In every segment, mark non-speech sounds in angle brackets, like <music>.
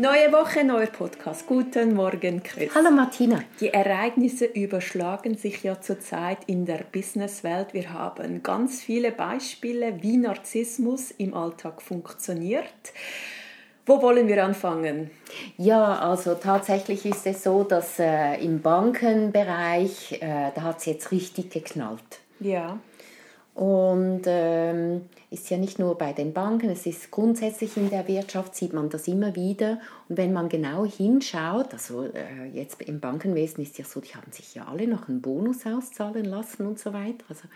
Neue Woche, neuer Podcast. Guten Morgen, Chris. Hallo Martina. Die Ereignisse überschlagen sich ja zurzeit in der Businesswelt. Wir haben ganz viele Beispiele, wie Narzissmus im Alltag funktioniert. Wo wollen wir anfangen? Ja, also tatsächlich ist es so, dass äh, im Bankenbereich, äh, da hat es jetzt richtig geknallt. Ja. Und ähm, ist ja nicht nur bei den Banken, es ist grundsätzlich in der Wirtschaft, sieht man das immer wieder. Und wenn man genau hinschaut, also äh, jetzt im Bankenwesen ist ja so, die haben sich ja alle noch einen Bonus auszahlen lassen und so weiter. Also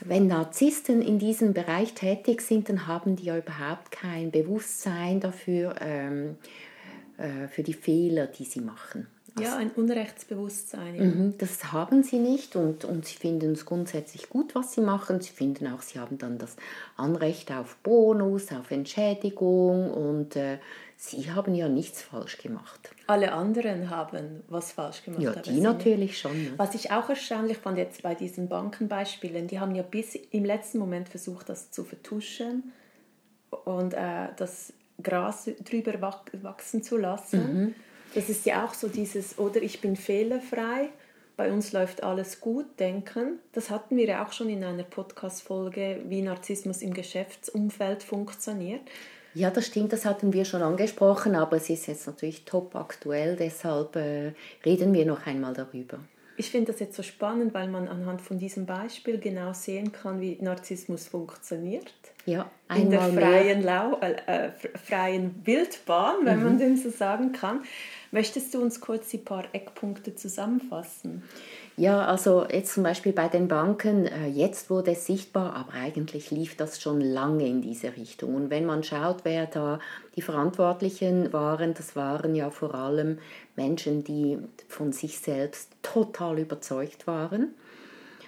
wenn Narzissten in diesem Bereich tätig sind, dann haben die ja überhaupt kein Bewusstsein dafür, ähm, äh, für die Fehler, die sie machen. Ja, ein Unrechtsbewusstsein. Ja. Mhm, das haben sie nicht und, und sie finden es grundsätzlich gut, was sie machen. Sie finden auch, sie haben dann das Anrecht auf Bonus, auf Entschädigung und äh, sie haben ja nichts falsch gemacht. Alle anderen haben was falsch gemacht. Ja, die natürlich schon. Ne? Was ich auch erstaunlich fand jetzt bei diesen Bankenbeispielen, die haben ja bis im letzten Moment versucht, das zu vertuschen und äh, das Gras drüber wachsen zu lassen. Mhm das ist ja auch so dieses, oder ich bin fehlerfrei, bei uns läuft alles gut, denken. Das hatten wir ja auch schon in einer Podcast-Folge, wie Narzissmus im Geschäftsumfeld funktioniert. Ja, das stimmt, das hatten wir schon angesprochen, aber es ist jetzt natürlich top aktuell, deshalb äh, reden wir noch einmal darüber. Ich finde das jetzt so spannend, weil man anhand von diesem Beispiel genau sehen kann, wie Narzissmus funktioniert. Ja, in der freien, Lau äh, äh, freien Wildbahn, wenn mhm. man dem so sagen kann. Möchtest du uns kurz die paar Eckpunkte zusammenfassen? Ja, also jetzt zum Beispiel bei den Banken, äh, jetzt wurde es sichtbar, aber eigentlich lief das schon lange in diese Richtung. Und wenn man schaut, wer da die Verantwortlichen waren, das waren ja vor allem Menschen, die von sich selbst total überzeugt waren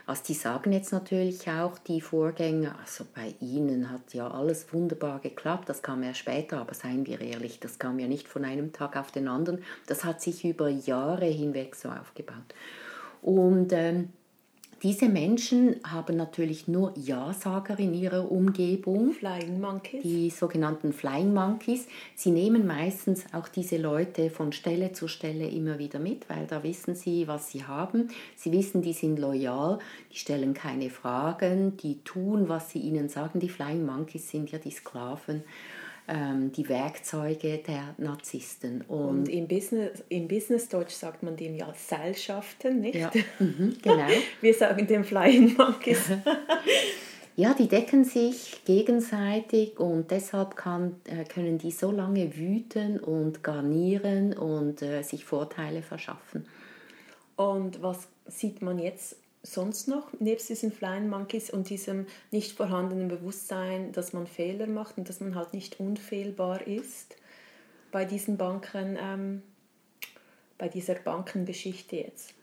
also die sagen jetzt natürlich auch, die Vorgänger, also bei ihnen hat ja alles wunderbar geklappt, das kam ja später, aber seien wir ehrlich, das kam ja nicht von einem Tag auf den anderen, das hat sich über Jahre hinweg so aufgebaut. Und ähm, diese Menschen haben natürlich nur Ja-Sager in ihrer Umgebung. Flying Monkeys. Die sogenannten Flying Monkeys. Sie nehmen meistens auch diese Leute von Stelle zu Stelle immer wieder mit, weil da wissen sie, was sie haben. Sie wissen, die sind loyal, die stellen keine Fragen, die tun, was sie ihnen sagen. Die Flying Monkeys sind ja die Sklaven ähm, die Werkzeuge der Narzissten. Und, Und im, Business, im Business-Deutsch sagt man dem ja Seilschaften, nicht? Ja, <laughs> mhm, genau. Wir sagen dem Flying Monkeys. <laughs> ja, die decken sich gegenseitig und deshalb kann, äh, können die so lange wüten und garnieren und äh, sich Vorteile verschaffen. Und was sieht man jetzt sonst noch, nebst diesen Flying Monkeys und diesem nicht vorhandenen Bewusstsein, dass man Fehler macht und dass man halt nicht unfehlbar ist bei diesen Banken, ähm, bei dieser Bankengeschichte jetzt?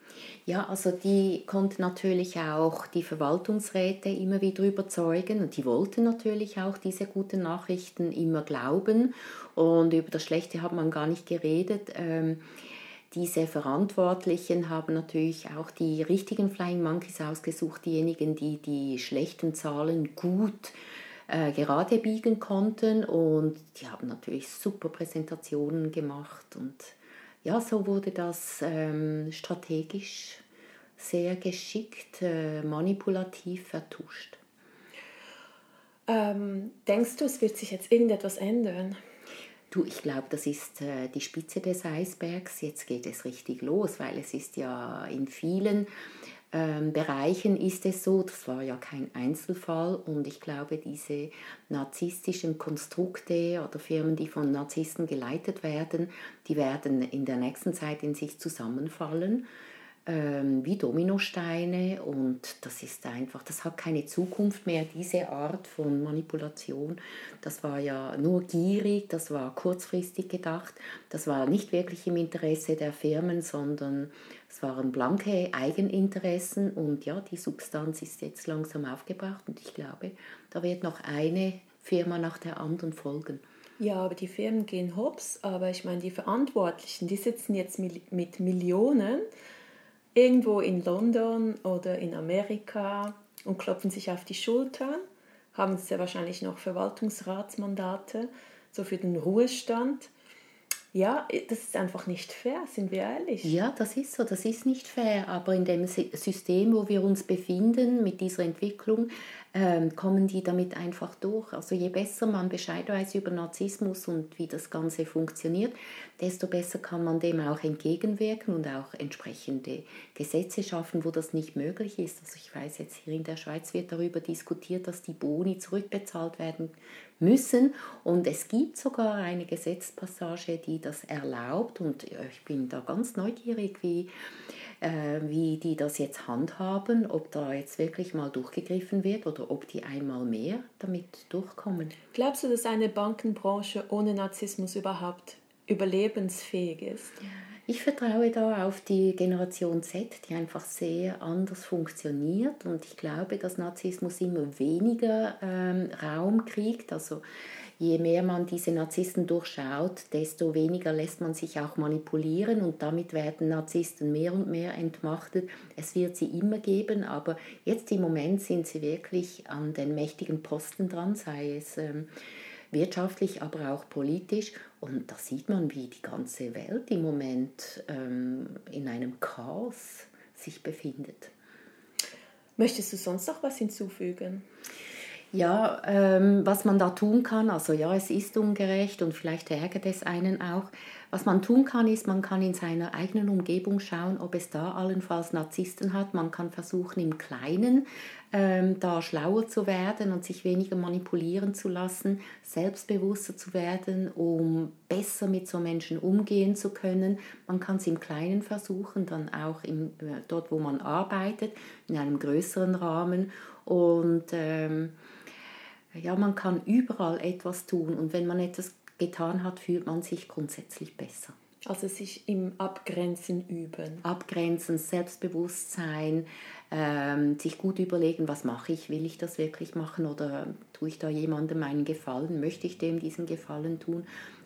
Ja, also die konnten natürlich auch die Verwaltungsräte immer wieder überzeugen und die wollten natürlich auch diese guten Nachrichten immer glauben und über das Schlechte hat man gar nicht geredet. Ähm, diese Verantwortlichen haben natürlich auch die richtigen Flying Monkeys ausgesucht, diejenigen, die die schlechten Zahlen gut äh, gerade biegen konnten und die haben natürlich super Präsentationen gemacht und ja, so wurde das ähm, strategisch sehr geschickt, äh, manipulativ vertuscht. Ähm, denkst du, es wird sich jetzt irgendetwas ändern? Du, ich glaube, das ist äh, die Spitze des Eisbergs. Jetzt geht es richtig los, weil es ist ja in vielen ähm, Bereichen ist es so, das war ja kein Einzelfall und ich glaube, diese narzisstischen Konstrukte oder Firmen, die von Narzissten geleitet werden, die werden in der nächsten Zeit in sich zusammenfallen. Ähm, wie Dominosteine und das ist einfach, das hat keine Zukunft mehr, diese Art von Manipulation. Das war ja nur gierig, das war kurzfristig gedacht, das war nicht wirklich im Interesse der Firmen, sondern es waren blanke Eigeninteressen und ja, die Substanz ist jetzt langsam aufgebracht und ich glaube, da wird noch eine Firma nach der anderen folgen. Ja, aber die Firmen gehen hops, aber ich meine, die Verantwortlichen, die sitzen jetzt mit Millionen irgendwo in London oder in Amerika und klopfen sich auf die Schultern, haben sehr wahrscheinlich noch Verwaltungsratsmandate, so für den Ruhestand. Ja, das ist einfach nicht fair, sind wir ehrlich. Ja, das ist so, das ist nicht fair. Aber in dem System, wo wir uns befinden, mit dieser Entwicklung, ähm, kommen die damit einfach durch. Also je besser man Bescheid weiß über Narzissmus und wie das Ganze funktioniert, desto besser kann man dem auch entgegenwirken und auch entsprechende Gesetze schaffen, wo das nicht möglich ist. Also ich weiß jetzt hier in der Schweiz wird darüber diskutiert, dass die Boni zurückbezahlt werden müssen. Und es gibt sogar eine Gesetzpassage, die das erlaubt. Und ich bin da ganz neugierig, wie, äh, wie die das jetzt handhaben, ob da jetzt wirklich mal durchgegriffen wird oder ob die einmal mehr damit durchkommen. Glaubst du, dass eine Bankenbranche ohne Narzissmus überhaupt überlebensfähig ist? Ich vertraue da auf die Generation Z, die einfach sehr anders funktioniert und ich glaube, dass Narzissmus immer weniger ähm, Raum kriegt. Also je mehr man diese Narzissten durchschaut, desto weniger lässt man sich auch manipulieren und damit werden Narzissten mehr und mehr entmachtet. Es wird sie immer geben, aber jetzt im Moment sind sie wirklich an den mächtigen Posten dran, sei es ähm, wirtschaftlich, aber auch politisch. Und da sieht man, wie die ganze Welt im Moment ähm, in einem Chaos sich befindet. Möchtest du sonst noch was hinzufügen? Ja, ähm, was man da tun kann, also ja, es ist ungerecht und vielleicht ärgert es einen auch. Was man tun kann, ist, man kann in seiner eigenen Umgebung schauen, ob es da allenfalls Narzissten hat. Man kann versuchen, im Kleinen ähm, da schlauer zu werden und sich weniger manipulieren zu lassen, selbstbewusster zu werden, um besser mit so Menschen umgehen zu können. Man kann es im Kleinen versuchen, dann auch im, äh, dort, wo man arbeitet, in einem größeren Rahmen und ähm, ja, man kann überall etwas tun und wenn man etwas getan hat, fühlt man sich grundsätzlich besser. Also sich im Abgrenzen üben. Abgrenzen, Selbstbewusstsein, ähm, sich gut überlegen, was mache ich, will ich das wirklich machen oder tue ich da jemandem einen Gefallen, möchte ich dem diesen Gefallen tun,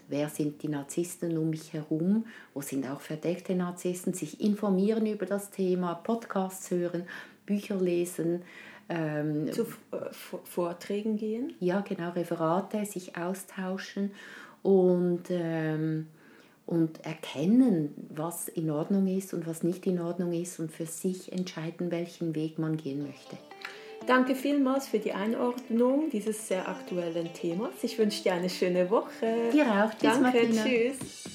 wer sind die Narzissten um mich herum, wo sind auch verdeckte Narzissten, sich informieren über das Thema, Podcasts hören, Bücher lesen, ähm, Zu äh, Vorträgen gehen? Ja, genau, Referate, sich austauschen und, ähm, und erkennen, was in Ordnung ist und was nicht in Ordnung ist und für sich entscheiden, welchen Weg man gehen möchte. Danke vielmals für die Einordnung dieses sehr aktuellen Themas. Ich wünsche dir eine schöne Woche. Dir auch. Tschüss, Danke, Martina. tschüss.